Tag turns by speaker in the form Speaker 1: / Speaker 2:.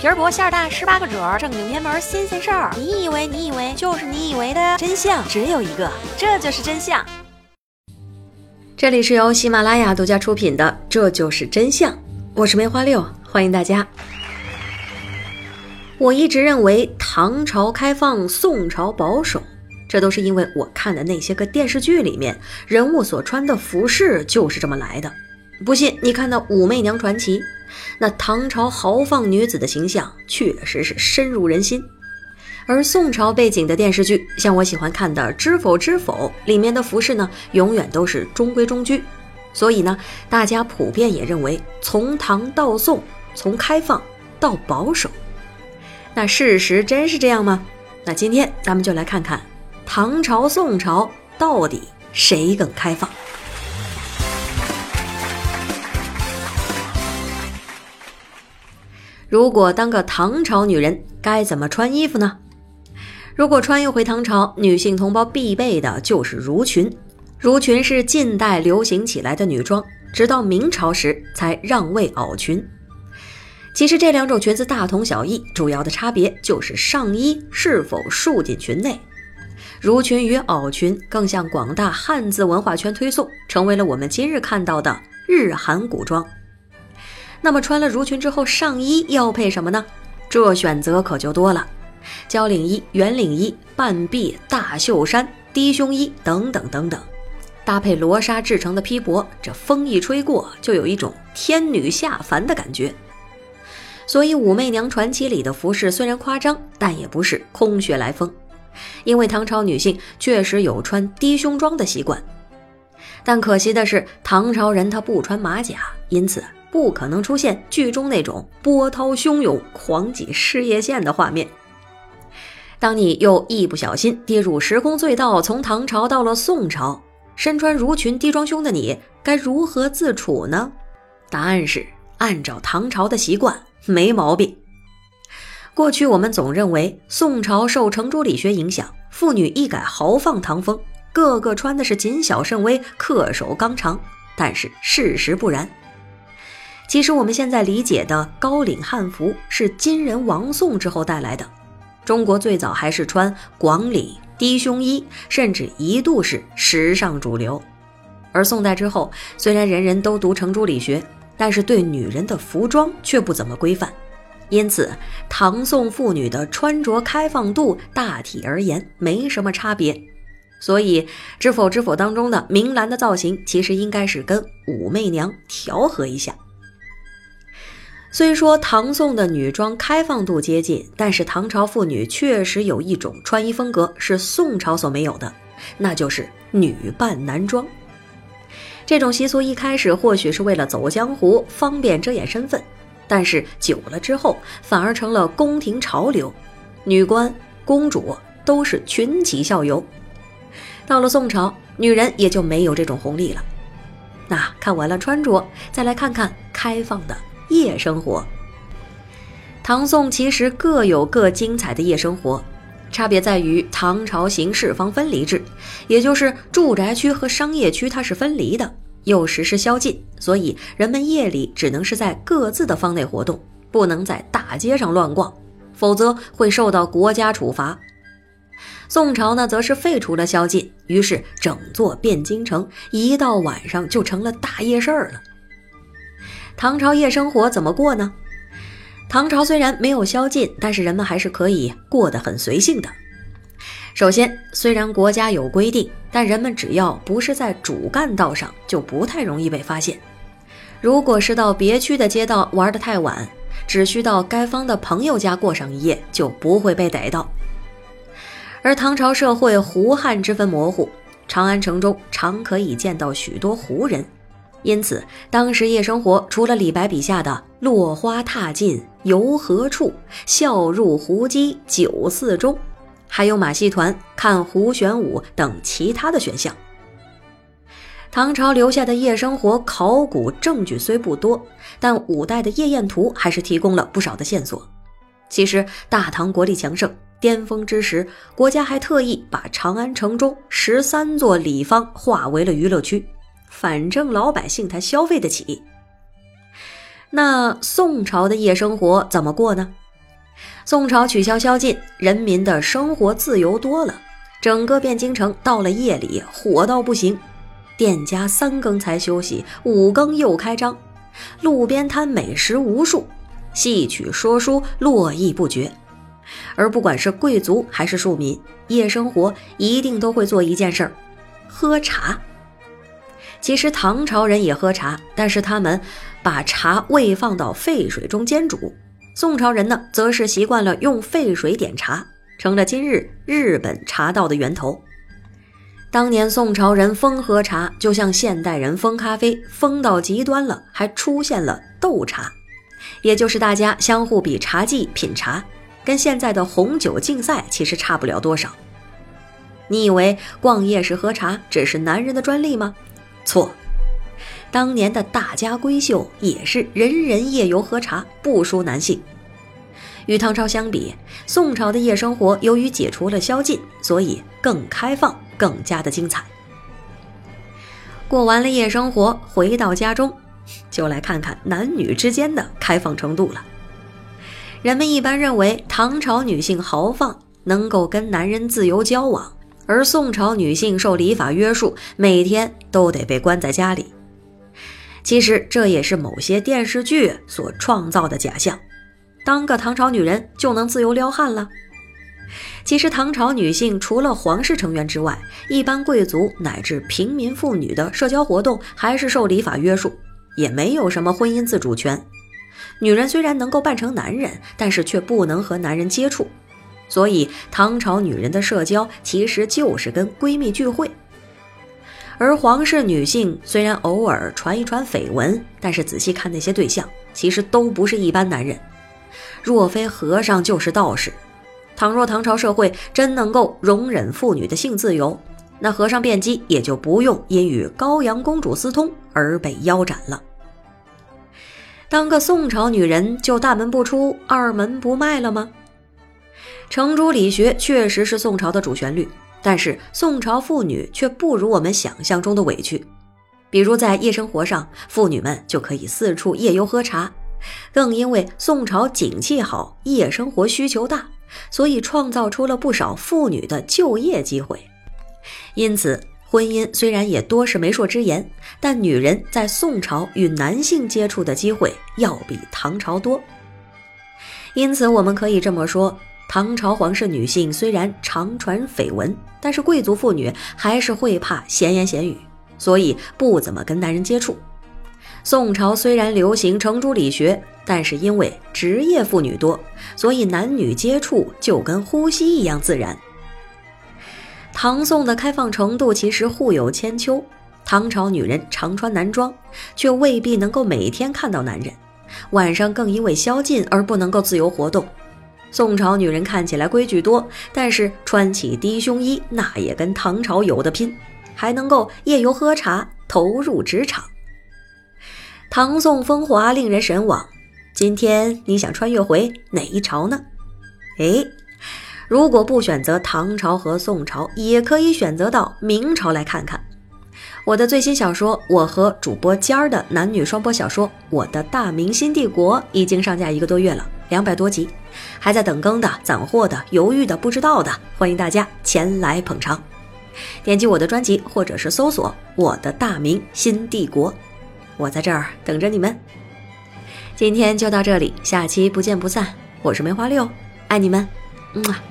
Speaker 1: 皮儿薄馅儿大，十八个褶儿，正经偏门新鲜事儿。你以为你以为就是你以为的真相只有一个，这就是真相。
Speaker 2: 这里是由喜马拉雅独家出品的《这就是真相》，我是梅花六，欢迎大家。我一直认为唐朝开放，宋朝保守，这都是因为我看的那些个电视剧里面人物所穿的服饰就是这么来的。不信你看那《武媚娘传奇》，那唐朝豪放女子的形象确实是深入人心。而宋朝背景的电视剧，像我喜欢看的《知否知否》里面的服饰呢，永远都是中规中矩。所以呢，大家普遍也认为，从唐到宋，从开放到保守。那事实真是这样吗？那今天咱们就来看看唐朝、宋朝到底谁更开放。如果当个唐朝女人，该怎么穿衣服呢？如果穿越回唐朝，女性同胞必备的就是襦裙。襦裙是近代流行起来的女装，直到明朝时才让位袄裙。其实这两种裙子大同小异，主要的差别就是上衣是否束进裙内。襦裙与袄裙更向广大汉字文化圈推送，成为了我们今日看到的日韩古装。那么穿了襦裙之后，上衣要配什么呢？这选择可就多了：交领衣、圆领衣、半臂大袖衫、低胸衣等等等等，搭配罗纱制成的披帛，这风一吹过，就有一种天女下凡的感觉。所以，《武媚娘传奇》里的服饰虽然夸张，但也不是空穴来风。因为唐朝女性确实有穿低胸装的习惯，但可惜的是，唐朝人他不穿马甲，因此不可能出现剧中那种波涛汹涌、狂挤事业线的画面。当你又一不小心跌入时空隧道，从唐朝到了宋朝，身穿襦裙低装胸的你该如何自处呢？答案是按照唐朝的习惯。没毛病。过去我们总认为宋朝受程朱理学影响，妇女一改豪放唐风，个个穿的是谨小慎微、恪守纲常。但是事实不然。其实我们现在理解的高领汉服是金人王宋之后带来的。中国最早还是穿广领低胸衣，甚至一度是时尚主流。而宋代之后，虽然人人都读程朱理学。但是对女人的服装却不怎么规范，因此唐宋妇女的穿着开放度大体而言没什么差别。所以《知否知否》当中的明兰的造型其实应该是跟武媚娘调和一下。虽说唐宋的女装开放度接近，但是唐朝妇女确实有一种穿衣风格是宋朝所没有的，那就是女扮男装。这种习俗一开始或许是为了走江湖，方便遮掩身份，但是久了之后反而成了宫廷潮流，女官、公主都是群起效尤。到了宋朝，女人也就没有这种红利了。那看完了穿着，再来看看开放的夜生活。唐宋其实各有各精彩的夜生活，差别在于唐朝行四方分离制，也就是住宅区和商业区它是分离的。又实施宵禁，所以人们夜里只能是在各自的方内活动，不能在大街上乱逛，否则会受到国家处罚。宋朝呢，则是废除了宵禁，于是整座汴京城一到晚上就成了大夜市了。唐朝夜生活怎么过呢？唐朝虽然没有宵禁，但是人们还是可以过得很随性的。首先，虽然国家有规定，但人们只要不是在主干道上，就不太容易被发现。如果是到别区的街道玩得太晚，只需到该方的朋友家过上一夜，就不会被逮到。而唐朝社会胡汉之分模糊，长安城中常可以见到许多胡人，因此当时夜生活除了李白笔下的“落花踏尽游何处，笑入胡姬酒肆中”。还有马戏团、看胡旋舞等其他的选项。唐朝留下的夜生活考古证据虽不多，但五代的夜宴图还是提供了不少的线索。其实大唐国力强盛，巅峰之时，国家还特意把长安城中十三座里坊划为了娱乐区，反正老百姓他消费得起。那宋朝的夜生活怎么过呢？宋朝取消宵禁，人民的生活自由多了，整个汴京城到了夜里火到不行，店家三更才休息，五更又开张，路边摊美食无数，戏曲说书络绎不绝。而不管是贵族还是庶民，夜生活一定都会做一件事儿：喝茶。其实唐朝人也喝茶，但是他们把茶未放到沸水中煎煮。宋朝人呢，则是习惯了用沸水点茶，成了今日日本茶道的源头。当年宋朝人疯喝茶，就像现代人疯咖啡，疯到极端了，还出现了斗茶，也就是大家相互比茶技品茶，跟现在的红酒竞赛其实差不了多少。你以为逛夜市喝茶只是男人的专利吗？错。当年的大家闺秀也是人人夜游喝茶，不输男性。与唐朝相比，宋朝的夜生活由于解除了宵禁，所以更开放，更加的精彩。过完了夜生活，回到家中，就来看看男女之间的开放程度了。人们一般认为唐朝女性豪放，能够跟男人自由交往，而宋朝女性受礼法约束，每天都得被关在家里。其实这也是某些电视剧所创造的假象，当个唐朝女人就能自由撩汉了。其实唐朝女性除了皇室成员之外，一般贵族乃至平民妇女的社交活动还是受礼法约束，也没有什么婚姻自主权。女人虽然能够扮成男人，但是却不能和男人接触，所以唐朝女人的社交其实就是跟闺蜜聚会。而皇室女性虽然偶尔传一传绯闻，但是仔细看那些对象，其实都不是一般男人。若非和尚，就是道士。倘若唐朝社会真能够容忍妇女的性自由，那和尚辩机也就不用因与高阳公主私通而被腰斩了。当个宋朝女人就大门不出、二门不迈了吗？程朱理学确实是宋朝的主旋律。但是宋朝妇女却不如我们想象中的委屈，比如在夜生活上，妇女们就可以四处夜游喝茶，更因为宋朝景气好，夜生活需求大，所以创造出了不少妇女的就业机会。因此，婚姻虽然也多是媒妁之言，但女人在宋朝与男性接触的机会要比唐朝多。因此，我们可以这么说。唐朝皇室女性虽然常传绯闻，但是贵族妇女还是会怕闲言闲语，所以不怎么跟男人接触。宋朝虽然流行程朱理学，但是因为职业妇女多，所以男女接触就跟呼吸一样自然。唐宋的开放程度其实互有千秋。唐朝女人常穿男装，却未必能够每天看到男人，晚上更因为宵禁而不能够自由活动。宋朝女人看起来规矩多，但是穿起低胸衣，那也跟唐朝有的拼，还能够夜游喝茶，投入职场。唐宋风华令人神往。今天你想穿越回哪一朝呢？哎，如果不选择唐朝和宋朝，也可以选择到明朝来看看。我的最新小说，我和主播尖儿的男女双播小说《我的大明新帝国》已经上架一个多月了，两百多集，还在等更的、攒货的、犹豫的、不知道的，欢迎大家前来捧场。点击我的专辑，或者是搜索《我的大名新帝国》，我在这儿等着你们。今天就到这里，下期不见不散。我是梅花六，爱你们，么。